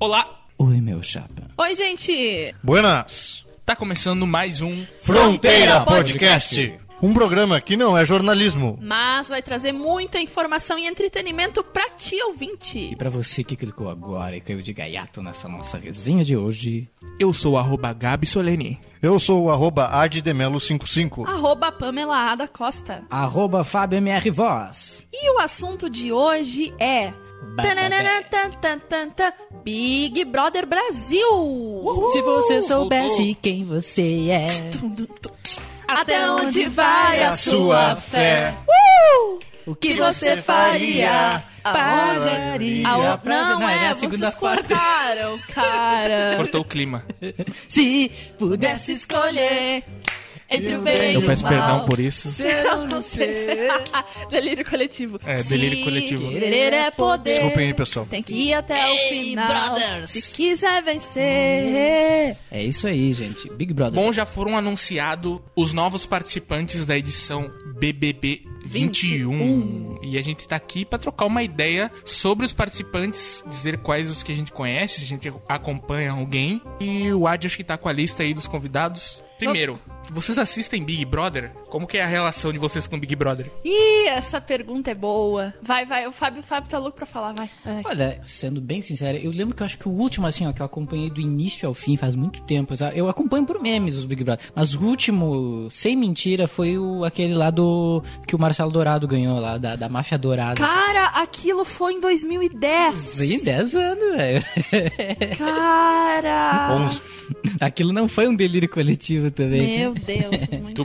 Olá, Oi, meu chapa. Oi, gente! Buenas! tá começando mais um Fronteira Podcast. Um programa que não é jornalismo. Mas vai trazer muita informação e entretenimento pra ti, E ouvinte. pra você que clicou agora e caiu de gaiato nessa nossa resenha de hoje, Eu sou o arroba Gabi Solene. Eu sou o arroba addemelo55. Arroba Pamela A. da Costa. arroba Fábio MR Voz. E o assunto de hoje é... Big Brother Brasil! Se você soubesse quem você é. Até onde vai a sua fé? O que você faria? Aonde... pra- Não, Não, é, é a segunda vocês parte. cortaram, cara. Cortou o clima. Se pudesse escolher entre o bem e Eu peço perdão por isso. ser ou não ser. delírio coletivo. É, delírio coletivo. Querer é poder. Desculpem aí, pessoal. Tem que ir até o final. brothers. Se quiser vencer. É isso aí, gente. Big Brother. Bom, já foram anunciados os novos participantes da edição BBB 21. E a gente tá aqui pra trocar uma ideia sobre os participantes, dizer quais os que a gente conhece, se a gente acompanha alguém. E o Ad acho que tá com a lista aí dos convidados. Primeiro, vocês assistem Big Brother? Como que é a relação de vocês com Big Brother? Ih, essa pergunta é boa. Vai, vai. O Fábio, o Fábio tá louco pra falar, vai. vai. Olha, sendo bem sincero, eu lembro que eu acho que o último, assim, ó, que eu acompanhei do início ao fim, faz muito tempo. sabe? Eu acompanho por memes os Big Brother. Mas o último, sem mentira, foi o, aquele lá do. que o Marcelo Dourado ganhou lá, da, da máfia dourada. Cara, aquilo foi em 2010. Sim, 10 anos, velho. Cara. 11. Aquilo não foi um delírio coletivo também. Meu Deus, Tu.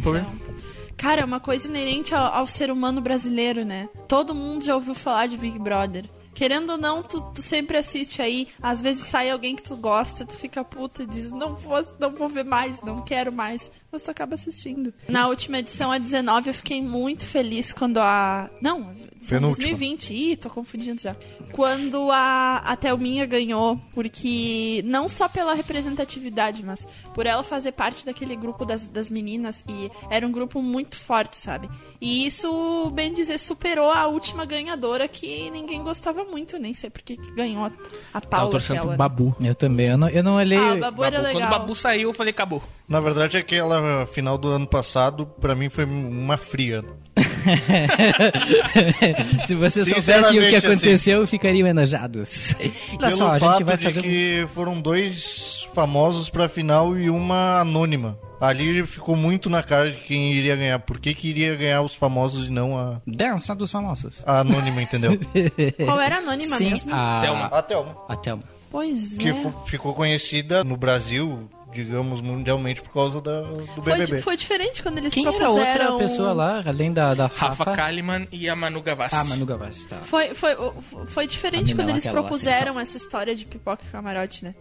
Cara, é uma coisa inerente ao, ao ser humano brasileiro, né? Todo mundo já ouviu falar de Big Brother. Querendo ou não, tu, tu sempre assiste aí. Às vezes sai alguém que tu gosta, tu fica puta e diz: não vou, não vou ver mais, não quero mais. Mas tu acaba assistindo. Na última edição, a 19, eu fiquei muito feliz quando a. Não, edição Penúltima. 2020. Ih, tô confundindo já. Quando a, a Thelminha ganhou, porque não só pela representatividade, mas por ela fazer parte daquele grupo das, das meninas e era um grupo muito forte, sabe? E isso, bem dizer, superou a última ganhadora que ninguém gostava muito, nem sei porque que ganhou a, a Tava Paula. torcendo aquela. pro Babu. Eu também, eu não, eu não olhei. Ah, o Babu era Babu. Quando o. Babu saiu, eu falei, acabou. Na verdade, aquela final do ano passado, pra mim, foi uma fria. Se vocês soubessem o que assim. aconteceu, ficariam enojados. Olha Pelo só, a fato gente vai de fazer. um- que foram dois famosos pra final e uma anônima. Ali ficou muito na cara de quem iria ganhar. Por que, que iria ganhar os famosos e não a, Dança dos famosos. a anônima, entendeu? Qual era a anônima Sim, mesmo? a... Thelma. a Thelma. A Thelma. Pois Que é. ficou conhecida no Brasil, digamos, mundialmente por causa da, do Foi, BBB. foi diferente quando eles Quem era a propuseram... outra pessoa lá, além da, da Rafa Rafa? Kalimann e a Manu Gavassi. Ah, Manu Gavassi, tá. Foi, foi, foi diferente quando eles lá, propuseram essa história de pipoca e camarote, né?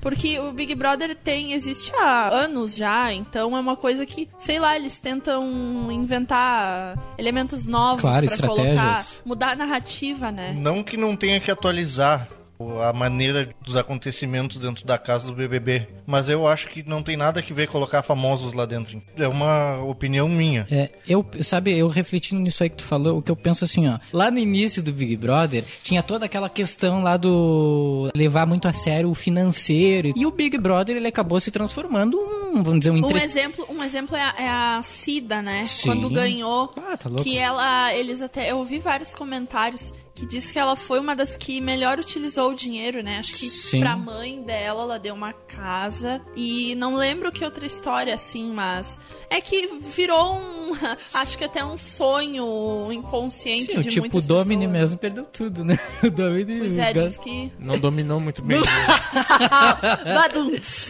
Porque o Big Brother tem, existe há anos já, então é uma coisa que, sei lá, eles tentam inventar elementos novos Claro, pra colocar, mudar a narrativa, né? Não que não tenha que atualizar a maneira dos acontecimentos dentro da casa do BBB, mas eu acho que não tem nada que ver colocar famosos lá dentro. É uma opinião minha. É, eu, sabe, eu refletindo nisso aí que tu falou, o que eu penso assim, ó. Lá no início do Big Brother, tinha toda aquela questão lá do levar muito a sério o financeiro. E o Big Brother, ele acabou se transformando um, vamos dizer, um Um entre... exemplo, um exemplo é a, é a Cida, né? Sim. Quando ganhou, Ah, tá louco. que ela, eles até, eu ouvi vários comentários que diz que ela foi uma das que melhor utilizou o dinheiro, né? Acho que Sim. pra mãe dela, ela deu uma casa e não lembro que outra história assim, mas é que virou um, acho que até um sonho inconsciente Sim, o de tipo muitas Domini pessoas. mesmo perdeu tudo, né? O Domini... Pois é, diz que Não dominou muito bem.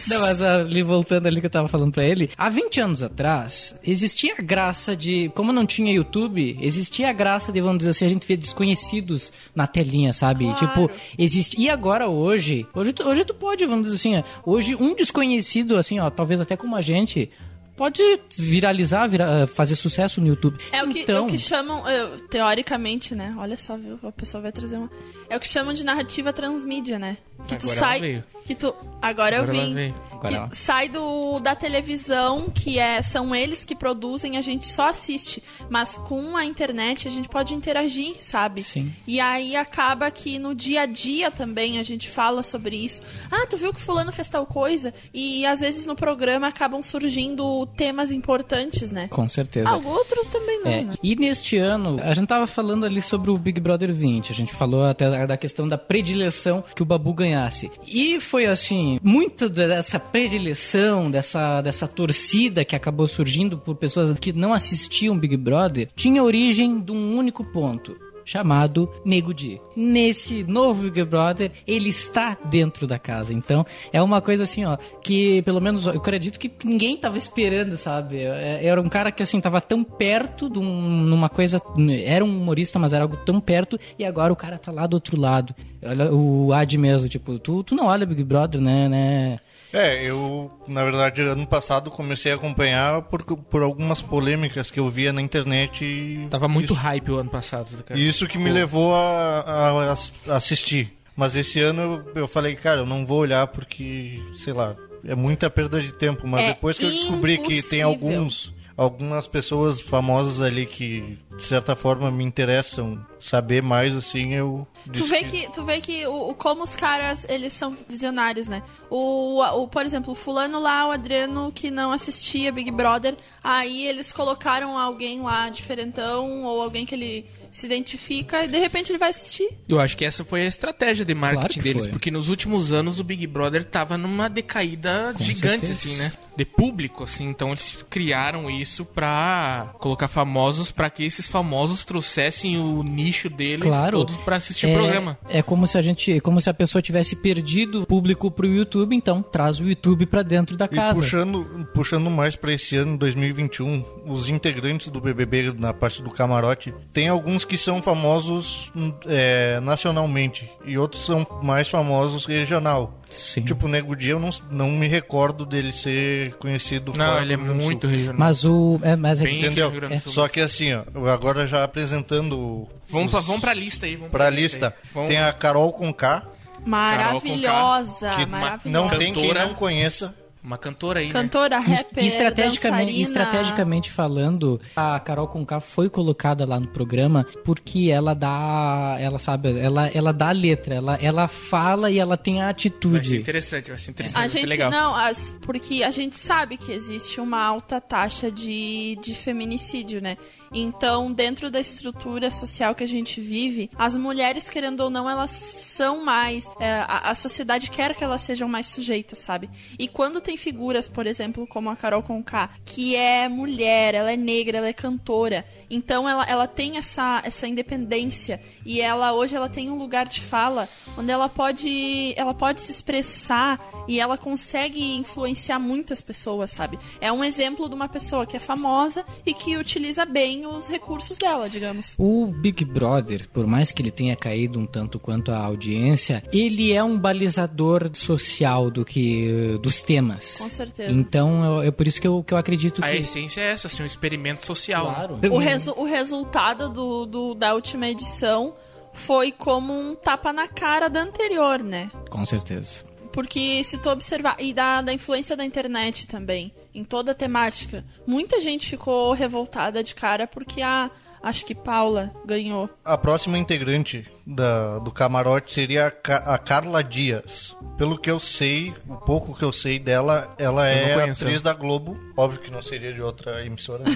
Não, mas ali voltando ali que eu tava falando pra ele, há 20 anos atrás, existia a graça de, como não tinha YouTube, existia a graça de, vamos dizer assim, a gente ver desconhecidos na telinha, sabe? Claro. Tipo, existe. E agora hoje, hoje tu, hoje tu pode, vamos dizer assim, ó, hoje um desconhecido, assim, ó, talvez até como a gente, pode viralizar, vira- fazer sucesso no YouTube. É o que, então, o que chamam, eh, teoricamente, né? Olha só, viu? A pessoa vai trazer uma. É o que chamam de narrativa transmídia, né? Que tu Agora sai. ela veio. Que tu. Agora, eu Agora ela vim. Agora sai do, da televisão, que é, são eles que produzem, a gente só assiste. Mas com a internet a gente pode interagir, sabe? Sim. E aí acaba que no dia a dia também a gente fala sobre isso. Ah, tu viu que fulano fez tal coisa? E às vezes no programa acabam surgindo temas importantes, né? Com certeza. Ah, outros também não, É, né? e neste ano, a gente tava falando ali sobre o Big Brother 20, a gente falou até da- questão da predileção que o Babu ganhasse. E foi assim, muito dessa predileção, dessa, dessa torcida que acabou surgindo por pessoas que não assistiam Big Brother, tinha origem de um único ponto. Chamado Nego Di. Nesse novo Big Brother, ele está dentro da casa. Então, é uma coisa assim, ó, que pelo menos eu acredito que ninguém tava esperando, sabe? É- Era um cara que assim tava tão perto de um- numa coisa, era um humorista, mas era algo tão perto e agora o cara tá lá do outro lado. Olha o Ad mesmo, tipo, tu, tu não olha Big Brother, né, né? É, eu, na verdade, ano passado comecei a acompanhar por, por algumas polêmicas que eu via na internet e... Tava muito isso, hype o ano passado, cara. Isso que me levou a, a- a assistir. Mas esse ano eu, eu falei, cara, eu não vou olhar porque, sei lá, é muita perda de tempo. Mas É depois que eu descobri que tem alguns, algumas pessoas famosas ali que, de certa forma, me interessam saber mais, assim, eu... Tu vê que, tu vê que o, o- como os caras, eles são visionários, né? O, o, por exemplo, o fulano lá, o Adriano, que não assistia Big Brother, aí eles colocaram alguém lá diferentão, ou alguém que ele se identifica, e de repente ele vai assistir. Eu acho que essa foi a estratégia de Claro marketing que deles, foi. porque nos últimos anos o Big Brother tava numa decaída Com gigante, certeza. assim, né? De público, assim. Então eles criaram isso pra colocar famosos, pra que esses famosos trouxessem o nicho deles Claro. todos pra assistir é, o programa. É como se a gente, como se a pessoa tivesse perdido o público pro YouTube, então traz o YouTube pra dentro da E casa. puxando, puxando mais pra esse ano, 2021, os integrantes do BBB na parte do camarote, tem alguns que são famosos é, nacionalmente e outros são mais famosos regional. Sim. Tipo, o Nego Dia, eu não, não me recordo dele ser conhecido Não, fora ele é muito regional. Mas o é, mas é Bem Entendeu? Rio Grande do Sul. Só que assim, ó, agora já apresentando Vamos, os- pra, vamos pra lista aí. Vamos pra lista, Vamos- tem a Carol com K, Maravilhosa, que ma- maravilhosa. não tem quem não conheça. Uma cantora aí, né? Cantora, E- rapper, e estrategicamente, dançarina. estrategicamente falando, a Carol Conká foi colocada lá no programa porque ela dá, ela sabe, ela, ela dá a letra, ela, ela fala e ela tem a Vai ser atitude. interessante, vai ser interessante, A vai ser gente legal. não, as, porque a gente sabe que existe uma alta taxa de, de feminicídio, né? Então, dentro da estrutura social que a gente vive, as mulheres, querendo ou não, elas são mais. é, a, a sociedade quer que elas sejam mais sujeitas, sabe? E quando tem figuras, por exemplo, como a Carol Conká, que é mulher, ela é negra, ela é cantora, então ela, ela tem essa, essa independência e ela hoje ela tem um lugar de fala onde ela pode ela pode se expressar e ela consegue influenciar muitas pessoas, sabe? É um exemplo de uma pessoa que é famosa e que utiliza bem os recursos dela, digamos. O Big Brother, por mais que ele tenha caído um tanto quanto a audiência, ele é um balizador social do que dos temas. Com certeza. Então é, por isso que eu, que eu acredito A que essência é essa, assim, um experimento social. né? claro. O, resu- o resultado do, do- da última edição foi como um tapa na cara da anterior, né? Com certeza. Porque se tu observar, e da, da influência da internet também, em toda a temática, muita gente ficou revoltada de cara porque a. Acho que Paula ganhou. A próxima integrante da, do camarote seria a, Ca- a Carla Dias. Pelo que eu sei, o pouco que eu sei dela, ela Eu é atriz da Globo. Óbvio que não seria de outra emissora.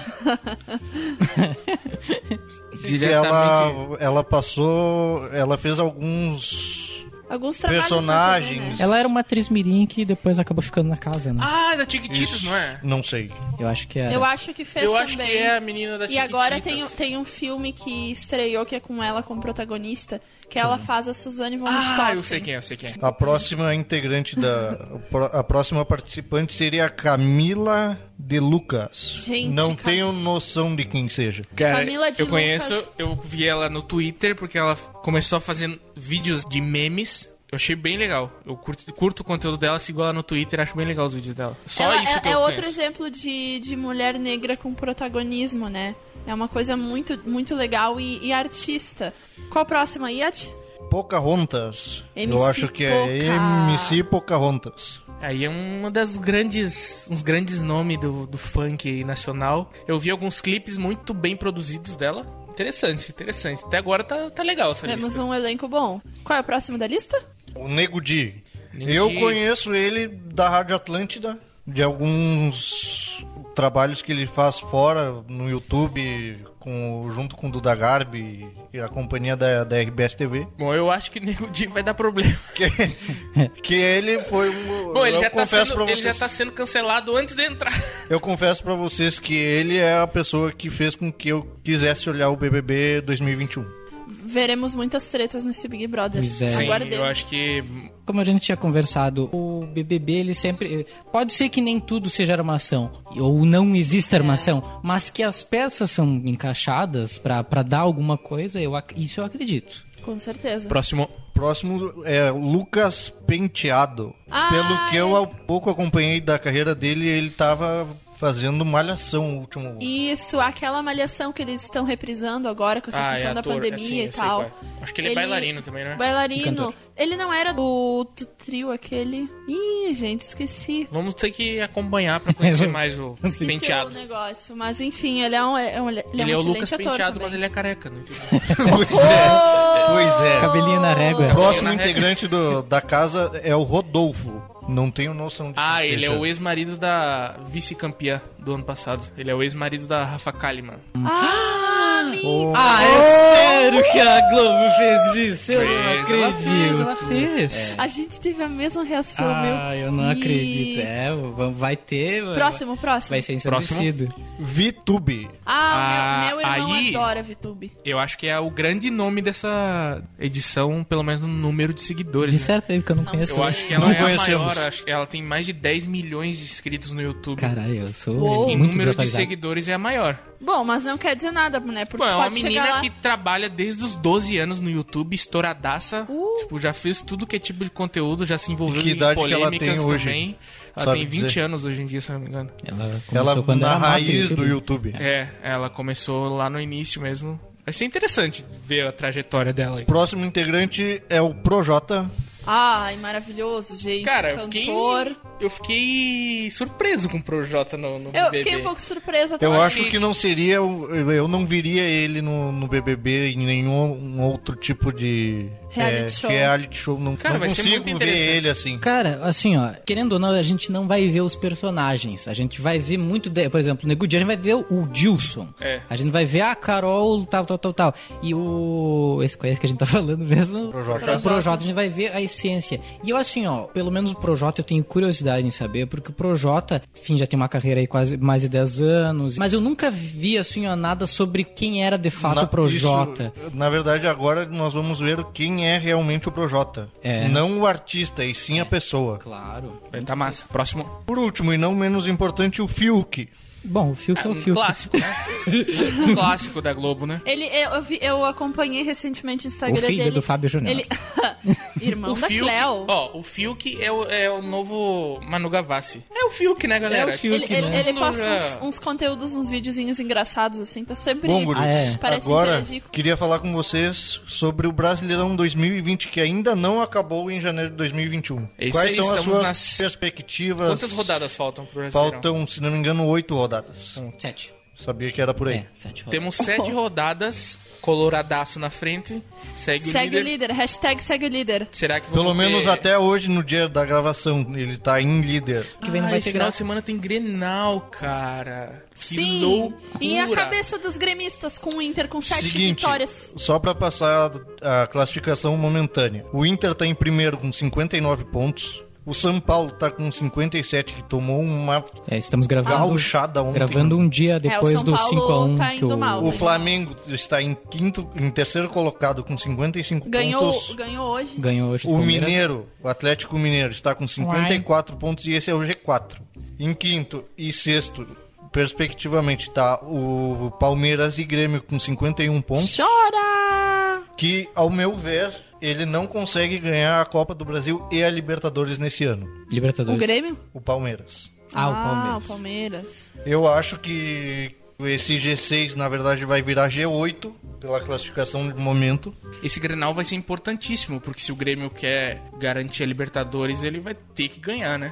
né? E Diretamente. ela, ela passou. Ela fez alguns Alguns trabalhos. Personagens. Né? Ela era uma atriz mirim que depois acabou ficando na casa, né? Ah, da Chiquititas, Isso. não é? Não sei. Eu acho que era. Eu acho que fez Eu também. acho que é a menina da E Chiquititas. agora tem, tem um filme que estreou que é com ela como protagonista, que ela faz a Suzane von Ah, Richthofen. eu sei quem é, eu sei quem é. A próxima integrante da. A próxima participante seria a Camila de Lucas. Gente, Não Cam- tenho noção de quem seja. Cara, Camila de eu conheço, Lucas. eu vi ela no Twitter porque ela começou a fazer vídeos de memes. Eu achei bem legal. Eu curto, curto o conteúdo dela, sigo ela no Twitter, acho bem legal os vídeos dela. Só Ela isso é, que eu é outro conheço. exemplo de, de mulher negra com protagonismo, né? É uma coisa muito, muito legal e, e artista. Qual a próxima, Yad? Pocahontas. MC eu acho que é Poca. MC Pocahontas. Aí é uma das grandes, uns grandes nomes do, do funk nacional. Eu vi alguns clipes muito bem produzidos dela. Interessante, interessante. Até agora tá, tá legal essa Temos lista. um elenco bom. Qual é o próximo da lista? O Nego Di. Nego Eu Di. conheço ele da Rádio Atlântida, de alguns trabalhos que ele faz fora no YouTube, com, junto com o Duda Garbi e a companhia da, da RBS TV. Bom, eu acho que Nego Di vai dar problema. Que, que ele foi um. Bom, ele, eu já tá, sendo, pra ele vocês, já tá sendo cancelado antes de entrar. Eu confesso pra vocês que ele é a pessoa que fez com que eu quisesse olhar o BBB 2021. Veremos muitas tretas nesse Big Brother. Pois é. Sim, eu acho que Como a gente tinha conversado, o BBB ele sempre pode ser que nem tudo seja armação ou não exista armação, mas que as peças são encaixadas pra pra dar alguma coisa, eu isso eu acredito. Com certeza. próximo Próximo é Lucas Penteado. Ah, Pelo que eu é. há pouco acompanhei da carreira dele, ele tava fazendo malhação o último. Isso, aquela malhação que eles estão reprisando agora com essa Ah, questão é da ator, pandemia é, sim, e sei tal. qual é. Acho que ele é bailarino também, né? Bailarino. Ele não era do, do trio aquele. Ih, gente, esqueci. Vamos ter que acompanhar pra conhecer mais o Esqueci penteado. o negócio. Mas enfim, ele é um, é um, ele é um Ele é o Lucas Penteado, também. mas ele é careca, né? pois é. Pois é. Cabelinho na régua. O próximo integrante do- da casa é o Rodolfo. Não tenho noção de Ah, ele é seja. o ex-marido da vice-campeã do ano passado. Ele é o ex-marido da Rafa Kalimann. Ah, Ah, é sério que a Globo fez isso? Eu não Fez, ela acredito. fez, ela fez. A gente teve a mesma reação, meu. Ah, eu não E- acredito. É, va- vai ter. Próximo, próximo. Vai ser ensandecido. VTube. Ah, Ah, meu, meu irmão aí- adora VTube. Eu acho que é o grande nome dessa edição, pelo menos no número de seguidores. De né? certo aí, porque eu não, Não conheço. Eu acho que ela Não é a maior, acho que ela tem mais de 10 milhões de inscritos no YouTube. Caralho, eu sou Uou. em muito número de seguidores é a maior. Bom, mas não quer dizer nada, né? Porque Pô, é uma menina lá... que trabalha desde os 12 anos no YouTube, estouradaça. Uh. Tipo, já fez tudo que é tipo de conteúdo, já se envolveu que em idade que ela polêmicas tem hoje? também. Ela Sabe tem 20 dizer? anos hoje em dia, se não me engano. Ela Ela começou quando na era raiz do YouTube. É, ela começou lá no início mesmo. Vai ser interessante ver a trajetória dela aí. Próximo integrante é o Projota. Ai, maravilhoso, gente. Cara, eu fiquei, cantor. Eu fiquei surpreso com o Projota no, no Eu BBB. fiquei um pouco surpresa Eu também. acho que não seria. Eu não viria ele no, no BBB em nenhum um outro tipo de. Reality é, show. Reality show. Não, Cara, não consigo muito ver ele assim. Cara, assim, ó, querendo ou não, a gente não vai ver os personagens. A gente vai ver muito, de, por exemplo, no Nego Di, a gente vai ver o Dilson. É. A gente vai ver a Carol, tal, tal, tal, tal. E o. Esse conhece que a gente tá falando mesmo? Projota. O Projota, a gente vai ver a essência. E eu, assim, ó, pelo menos o Projota eu tenho curiosidade em saber, porque o Projota, enfim, já tem uma carreira aí quase mais de 10 anos. Mas eu nunca vi, assim, nada sobre quem era de fato Na- o Projota. isso, na verdade, agora nós vamos ver quem é realmente o Projota. É. Não o artista, e sim a pessoa. Claro. Vai tá massa. Próximo. Por último, e não menos importante, o Fiuk. Bom, o Fiuk é o um Fiuk. clássico, né? um clássico da Globo, né? Ele, eu, eu, vi- eu acompanhei recentemente o Instagram O filho dele. do Fábio Júnior. Ele... Irmão O da Fiuk, Cleo. ó, o Fiuk é o, é o novo Manu Gavassi. É o Fiuk, né, galera? É o Fiuk, Ele, ele, né? ele Todo posta uns, uns conteúdos, uns videozinhos engraçados, assim, tá sempre... Bom, Ah, é. Parece agora queria falar com vocês sobre o Brasileirão 2020, que ainda não acabou em janeiro de 2021. É isso Quais aí, são as suas nas- perspectivas? Quantas rodadas faltam pro Brasileirão? Faltam, se não me engano, oito rodadas. Sete. Sabia que era por aí. É, sete rodadas. Temos sete rodadas, coloradaço na frente, segue, o Segue líder. o líder, hashtag segue o líder. Será que Pelo menos ter- até hoje, no dia da gravação, ele tá em líder. que vem não Ah, vai esse ter final de semana tem Grenal, cara. Que Sim, loucura. e a cabeça dos gremistas com o Inter com sete Seguinte, vitórias. só pra passar a classificação momentânea. O Inter tá em primeiro com 59 pontos. O São Paulo tá com 57, que tomou uma É, estamos gravando, gauchada ontem. gravando um dia depois É, o São do Paulo 5x1 tá que o... mal. O Flamengo está em quinto, em terceiro colocado com 55 Ganhou, pontos. ganhou hoje. ganhou hoje O Palmeiras. Mineiro, o Atlético Mineiro, está com 54 pontos e esse é o G4. Em quinto e sexto, perspectivamente, está o Palmeiras e Grêmio com 51 pontos. Chora! Que, ao meu ver, ele não consegue ganhar a Copa do Brasil e a Libertadores nesse ano. O Libertadores. Grêmio? O Palmeiras. Ah, o Palmeiras. o Palmeiras. Eu acho que Esse G6, na verdade, vai virar G8 pela classificação de momento. Esse Grenal vai ser importantíssimo, porque se o Grêmio quer garantir a Libertadores, ele vai ter que ganhar, né?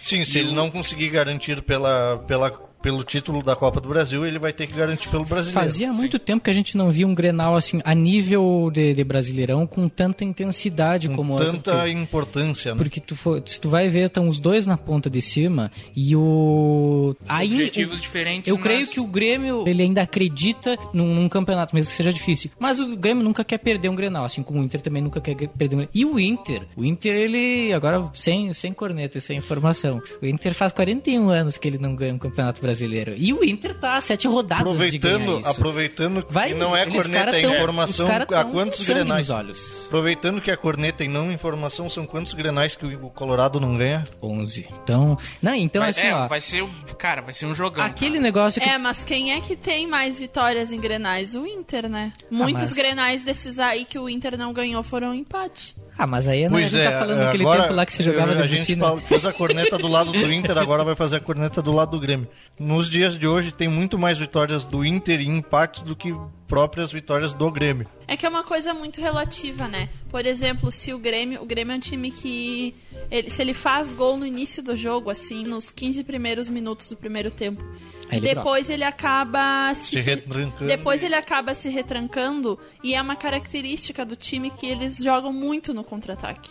Sim, se ele não conseguir garantir pela, pela pelo título da Copa do Brasil, ele vai ter que garantir pelo brasileiro. Fazia muito Sim. tempo que a gente não via um Grenal assim, a nível de, de Brasileirão, com tanta intensidade com como tanta essa, porque, importância, né? Porque tu for, se tu vai ver, estão os dois na ponta de cima e o... Aí, Objetivos o, diferentes, Eu mas... creio que o Grêmio, ele ainda acredita num, num, campeonato, mesmo que seja difícil. Mas o Grêmio nunca quer perder um Grenal, assim como o Inter também nunca quer perder um Grenal. E o Inter? O Inter, ele, agora, sem, sem corneta, sem informação, o Inter faz 41 anos que ele não ganha um campeonato brasileiro. E o Inter tá a sete rodadas aproveitando, Aproveitando que Vai, não é corneta, é informação a quantos grenais. Olhos. Aproveitando que a corneta e não informação são quantos grenais que o Colorado não ganha? 11. Então, não, então vai, assim, é, ó. Vai ser, cara, vai ser um jogão. Aquele cara. negócio que... É, mas quem é que tem mais vitórias em grenais? O Inter, né? Muitos ah, mas... grenais desses aí que o Inter não ganhou foram um empate. Ah, mas aí não, a gente tá é, tá falando daquele tempo lá que você jogava A gente fala, fez a corneta do lado do Inter, agora vai fazer a corneta do lado do Grêmio. Nos dias de hoje tem muito mais vitórias do Inter em empates do que próprias vitórias do Grêmio. É que é uma coisa muito relativa, né? Por exemplo, se o Grêmio, o Grêmio é um time que ele, se ele faz gol no início do jogo, assim, nos 15 primeiros minutos do primeiro tempo, ele depois ele acaba se, se retrancando. Depois ele acaba se retrancando e é uma característica do time que eles jogam muito no contra-ataque.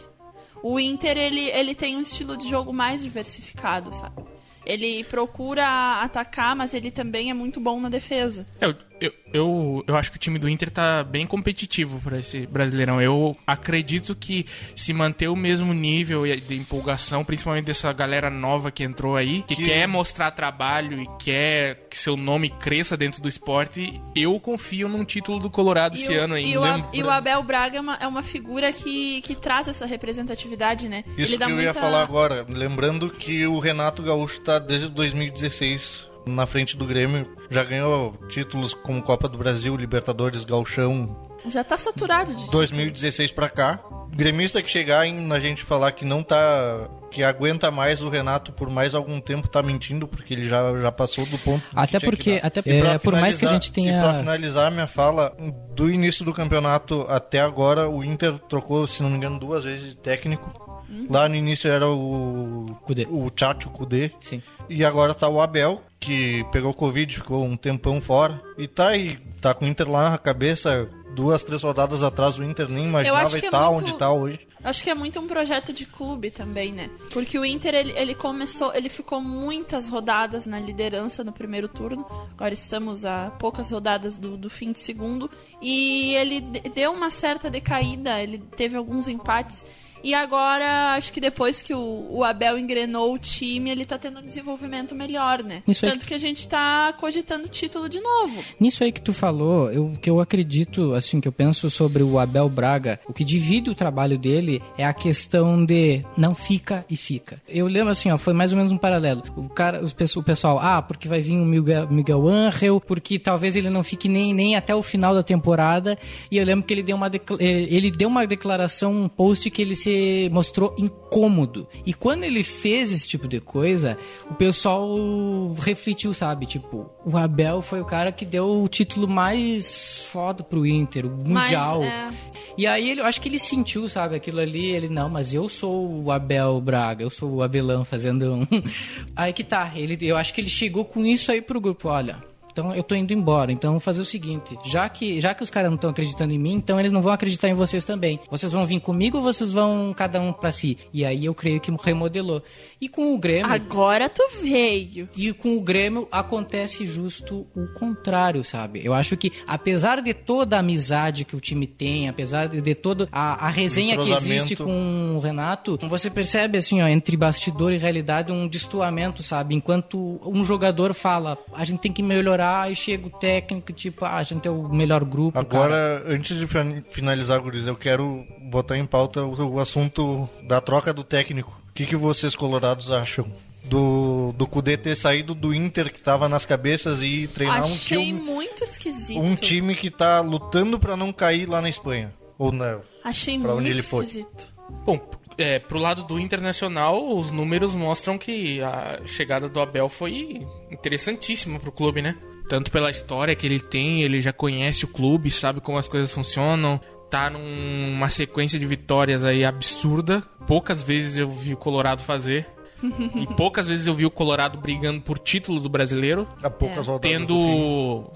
O Inter ele, ele tem um estilo de jogo mais diversificado, sabe? Ele procura atacar, mas ele também é muito bom na defesa. É, eu, eu, eu acho que o time do Inter tá bem competitivo para esse Brasileirão. Eu acredito que se manter o mesmo nível de empolgação, principalmente dessa galera nova que entrou aí, que, que... quer mostrar trabalho e quer que seu nome cresça dentro do esporte, eu confio num título do Colorado e esse o, ano ainda. E o, e o Abel Braga é uma, é uma figura que, que traz essa representatividade, né? Isso Ele que eu muita... ia falar agora. Lembrando que o Renato Gaúcho tá desde 2016 na frente do Grêmio. Já ganhou títulos como Copa do Brasil, Libertadores, Galchão. Já tá saturado de 2016 para cá. Gremista que chegar em a gente falar que não tá que aguenta mais o Renato por mais algum tempo tá mentindo porque ele já, já passou do ponto até porque até é, por mais que a gente tenha para finalizar minha fala do início do campeonato até agora o Inter trocou se não me engano duas vezes de técnico Uhum. Lá no início era o Kudê. o Chacho Kudê. Sim. E agora tá o Abel, que pegou Covid, ficou um tempão fora. E tá aí, tá com o Inter lá na cabeça. Duas, três rodadas atrás o Inter nem imaginava estar tá muito... onde tá hoje. Acho que é muito um projeto de clube também, né? Porque o Inter, ele, ele começou, ele ficou muitas rodadas na liderança no primeiro turno. Agora estamos a poucas rodadas do, do fim de segundo. E ele deu uma certa decaída, ele teve alguns empates. E agora, acho que depois que o, o, Abel engrenou o time, ele tá tendo um desenvolvimento melhor, né? Isso Tanto que... que... a gente tá cogitando título de novo. Nisso aí que tu falou, o que eu acredito, assim, que eu penso sobre o Abel Braga, o que divide o trabalho dele é a questão de não fica e fica. Eu lembro assim, ó, foi mais ou menos um paralelo. O cara, o pessoal, ah, porque vai vir o Miguel, Miguel Angel, porque talvez ele não fique nem, nem até o final da temporada. E eu lembro que ele deu uma, ele deu uma declaração, um post que ele se se mostrou incômodo. E quando ele fez esse tipo de coisa, o pessoal refletiu, sabe? Tipo, o Abel foi o cara que deu o título mais foda pro Inter, o Mundial. Mas, é... E aí ele, eu acho que ele sentiu, sabe, aquilo ali, ele, não, mas eu sou o Abel Braga, eu sou o Abelão fazendo um. aí que tá, ele, eu acho que ele chegou com isso aí pro grupo, olha então eu tô indo embora. Então vamos fazer o seguinte: já que, já que os caras não estão acreditando em mim, então eles não vão acreditar em vocês também. Vocês vão vir comigo ou vocês vão cada um para si? E aí eu creio que remodelou. E com o Grêmio. Agora tu veio. E com o Grêmio acontece justo o contrário, sabe? Eu acho que, apesar de toda a amizade que o time tem, apesar de toda a, a resenha que existe com o Renato, você percebe, assim, ó, entre bastidor e realidade, um destoamento, sabe? Enquanto um jogador fala, a gente tem que melhorar, e chega o técnico, tipo, ah, a gente é o melhor grupo. Agora, cara. antes de finalizar, Guris, eu quero botar em pauta o, o assunto da troca do técnico. O que, que vocês colorados acham? Do, do Kudê ter saído do Inter que estava nas cabeças e treinar Achei um time. muito esquisito. Um time que está lutando para não cair lá na Espanha. Ou não. Achei pra muito onde ele esquisito. Foi. Bom, é, pro lado do Internacional, os números mostram que a chegada do Abel foi interessantíssima pro clube, né? Tanto pela história que ele tem, ele já conhece o clube, sabe como as coisas funcionam. Tá numa sequência de vitórias aí absurda. Poucas vezes eu vi o Colorado fazer. e poucas vezes eu vi o Colorado brigando por título do brasileiro. Há poucas É. Tendo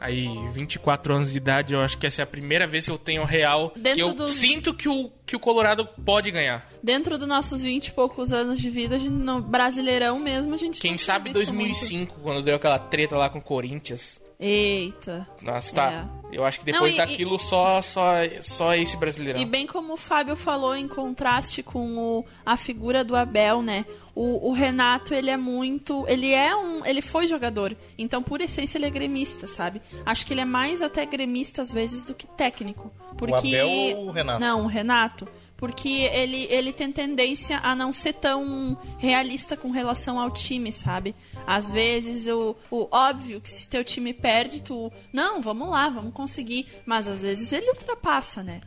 aí 24 anos de idade, eu acho que essa é a primeira vez que eu tenho real Dentro que eu dos- sinto que o, que o Colorado pode ganhar. Dentro dos nossos 20 e poucos anos de vida, gente, no Brasileirão mesmo, a gente Quem sabe visto 2005, quando deu aquela treta lá com o Corinthians. muito. Eita. Nossa, tá. Eu acho que depois Não, e- daquilo só, só, só esse brasileirão. E bem como o Fábio falou, em contraste com o- a figura do Abel, né? O, o Renato, ele é muito. Ele é um. Ele foi jogador. Então, por essência, ele é gremista, sabe? Acho que ele é mais até gremista às vezes do que técnico. Porque. Abel ou o Renato? Não, o Renato. Porque ele, ele tem tendência a não ser tão realista com relação ao time, sabe? Às vezes, o, o óbvio que se teu time perde, tu. Não, vamos lá, vamos conseguir. Mas às vezes ele ultrapassa, né?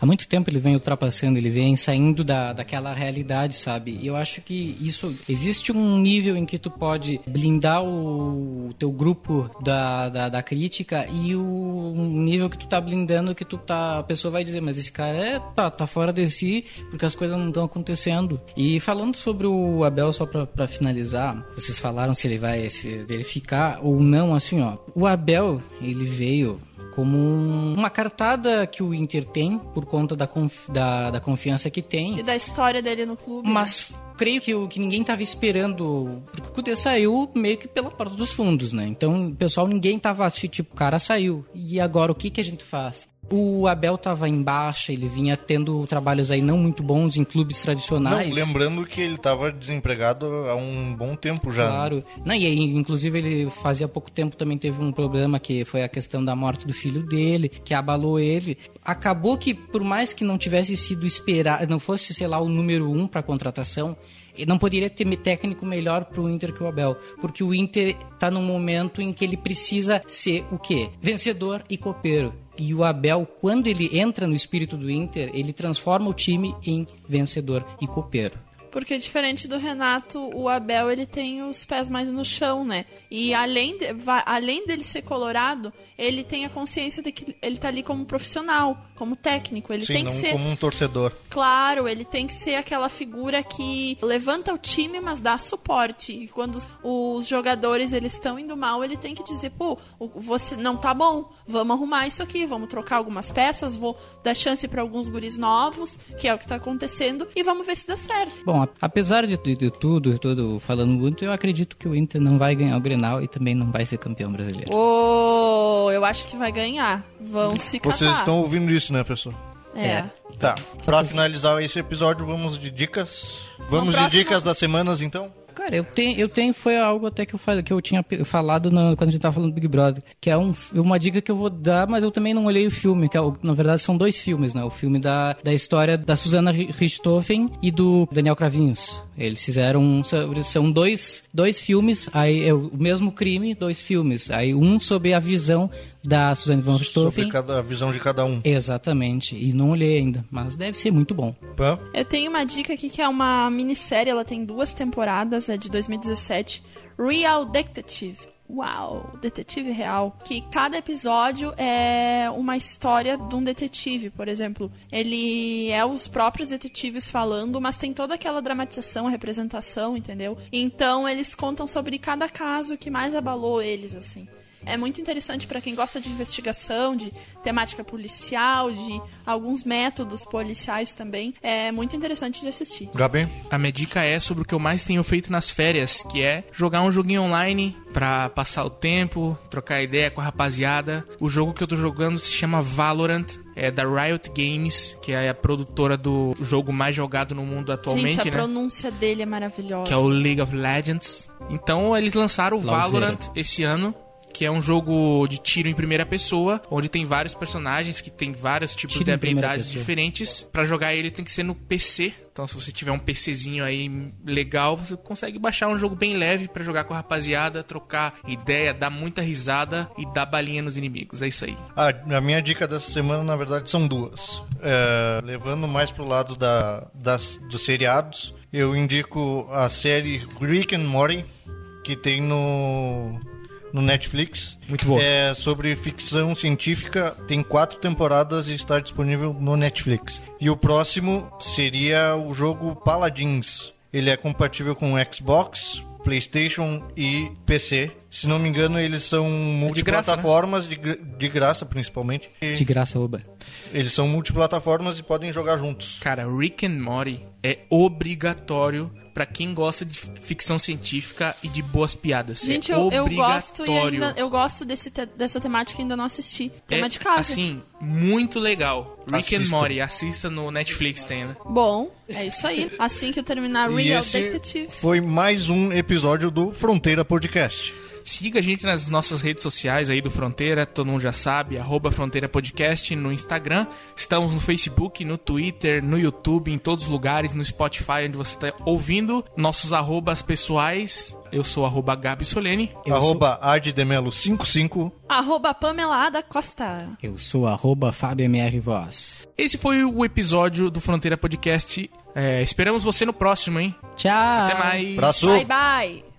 Há muito tempo ele vem ultrapassando, ele vem saindo da, daquela realidade, sabe? E eu acho que isso. Existe um nível em que tu pode blindar o, teu grupo da, da, da crítica e o nível que tu tá blindando que tu tá. A pessoa vai dizer, mas esse cara é, tá, tá fora de si porque as coisas não estão acontecendo. E falando sobre o Abel, só pra finalizar, vocês falaram se ele vai se ele ficar ou não, assim, ó. O Abel, ele veio como um- uma cartada que o Inter tem por conta da, conf- da, da confiança que E tem. da história dele no clube. né? Mas creio que, o, que ninguém tava esperando. Porque o Cudê saiu meio que pela porta dos fundos, né? Então, pessoal, ninguém tava assim, tipo, o cara saiu. E agora o que, que a gente faz? O Abel tava em baixa, ele vinha tendo trabalhos aí não muito bons em clubes Não, tradicionais. lembrando que ele estava desempregado há um bom tempo já. né? Claro. Não, e aí, inclusive, ele fazia pouco tempo também teve um problema que foi a questão da morte do filho dele, que abalou ele. Acabou que, por mais que não tivesse sido esperado, não fosse, sei lá, o número um para contratação, não poderia ter técnico melhor para o Inter que o Abel. Porque o Inter está num momento em que ele precisa ser o quê? Vencedor e copeiro. E o Abel, quando ele entra no espírito do Inter, ele transforma o time em vencedor e copeiro. Porque diferente do Renato, o Abel ele tem os pés mais no chão, né? E além, de- va- além dele ser colorado, ele tem a consciência de que ele tá ali como profissional, como técnico. Ele Sim, tem não que ser. como um torcedor. Claro, ele tem que ser aquela figura que levanta o time, mas dá suporte. E quando os- jogadores eles estão indo mal, ele tem que dizer, pô, você não tá bom, vamos arrumar isso aqui, vamos trocar algumas peças, vou dar chance para alguns guris novos, que é o que tá acontecendo, e vamos ver se dá certo. Bom, a- apesar de, de- de tudo, tudo falando muito, eu acredito que o Inter não vai ganhar o Grenal e também não vai ser campeão brasileiro. Ô, eu acho que vai ganhar. Vão se catar. Vocês estão ouvindo isso, né, pessoal? É. Tá. Pra finalizar esse episódio, vamos de dicas. Vamos de próximo- dicas das semanas, então? Cara, eu tenho, eu tenho, foi algo até que eu, falei, que eu tinha falado na- quando a gente tava falando do Big Brother, que é um, uma dica que eu vou dar, mas eu também não olhei o filme, que é, na verdade são dois filmes, né? O filme da, da história da Susana Ri- Richthofen e do Daniel Cravinhos. Eles fizeram, são dois, dois filmes, aí é o mesmo crime, dois filmes. Aí um sobre a visão da Susana von Richthofen. Sobre cada, a visão de cada um. Exatamente, e não olhei ainda, mas deve ser muito bom. Pã? Eu tenho uma dica aqui que é uma minissérie, ela tem duas temporadas, é de 2017. Real Detective. Uau, detetive real. Que cada episódio é uma história de um detetive, por exemplo. Ele é os próprios detetives falando, mas tem toda aquela dramatização, representação, entendeu? Então eles contam sobre cada caso que mais abalou eles, assim. É muito interessante para quem gosta de investigação, de temática policial, de alguns métodos policiais também. É muito interessante de assistir. Gabi? A minha dica é sobre o que eu mais tenho feito nas férias, que é jogar um joguinho online pra passar o tempo, trocar ideia com a rapaziada. O jogo que eu tô jogando se chama Valorant, é da Riot Games, que é a produtora do jogo mais jogado no mundo atualmente, Gente, a né? pronúncia dele é maravilhosa. que é o League of Legends. Então eles lançaram o. Valorant esse ano. Que é um jogo de tiro em primeira pessoa, onde tem vários personagens que tem vários tipos Tiro de habilidades diferentes. Pra jogar ele tem que ser no PC. Então se você tiver um PCzinho aí legal, você consegue baixar um jogo bem leve pra jogar com a rapaziada, trocar ideia, dar muita risada e dar balinha nos inimigos. É isso aí. Ah, a minha dica dessa semana, na verdade, são duas. É, levando mais pro lado da, das, dos seriados, eu indico a série Rick and Morty, que tem no, no Netflix. Muito boa. É sobre ficção científica, tem quatro temporadas e está disponível no Netflix. E o próximo seria o jogo Paladins. Ele é compatível com Xbox, PlayStation e PC. Se não me engano, eles são multiplataformas, de, gra- de graça principalmente. E De graça, oba. Eles são multiplataformas e podem jogar juntos. Cara, Rick and Morty é obrigatório pra quem gosta de ficção científica e de boas piadas. Gente, é eu, eu gosto e ainda, eu gosto desse te- dessa temática e ainda não assisti. Tema é, de casa. Assim, muito legal. Rick and Assista. Morty, assista no Netflix, tem, né? Bom, é isso aí. Assim que eu terminar E Real esse Detective. foi mais um episódio do Fronteira Podcast. Siga a gente nas nossas redes sociais aí do Fronteira, todo mundo já sabe, arroba Fronteira Podcast no Instagram. Estamos no Facebook, no Twitter, no YouTube, em todos os lugares, no Spotify, onde você está ouvindo. Nossos arrobas pessoais, eu sou arroba Gabi Solene. Eu arroba addemelo55. Arroba Pamela da Costa. Eu sou arroba FábioMR Voz. Esse foi o episódio do Fronteira Podcast. É, esperamos você no próximo, hein? Tchau. Até mais. Abraço. Bye, bye.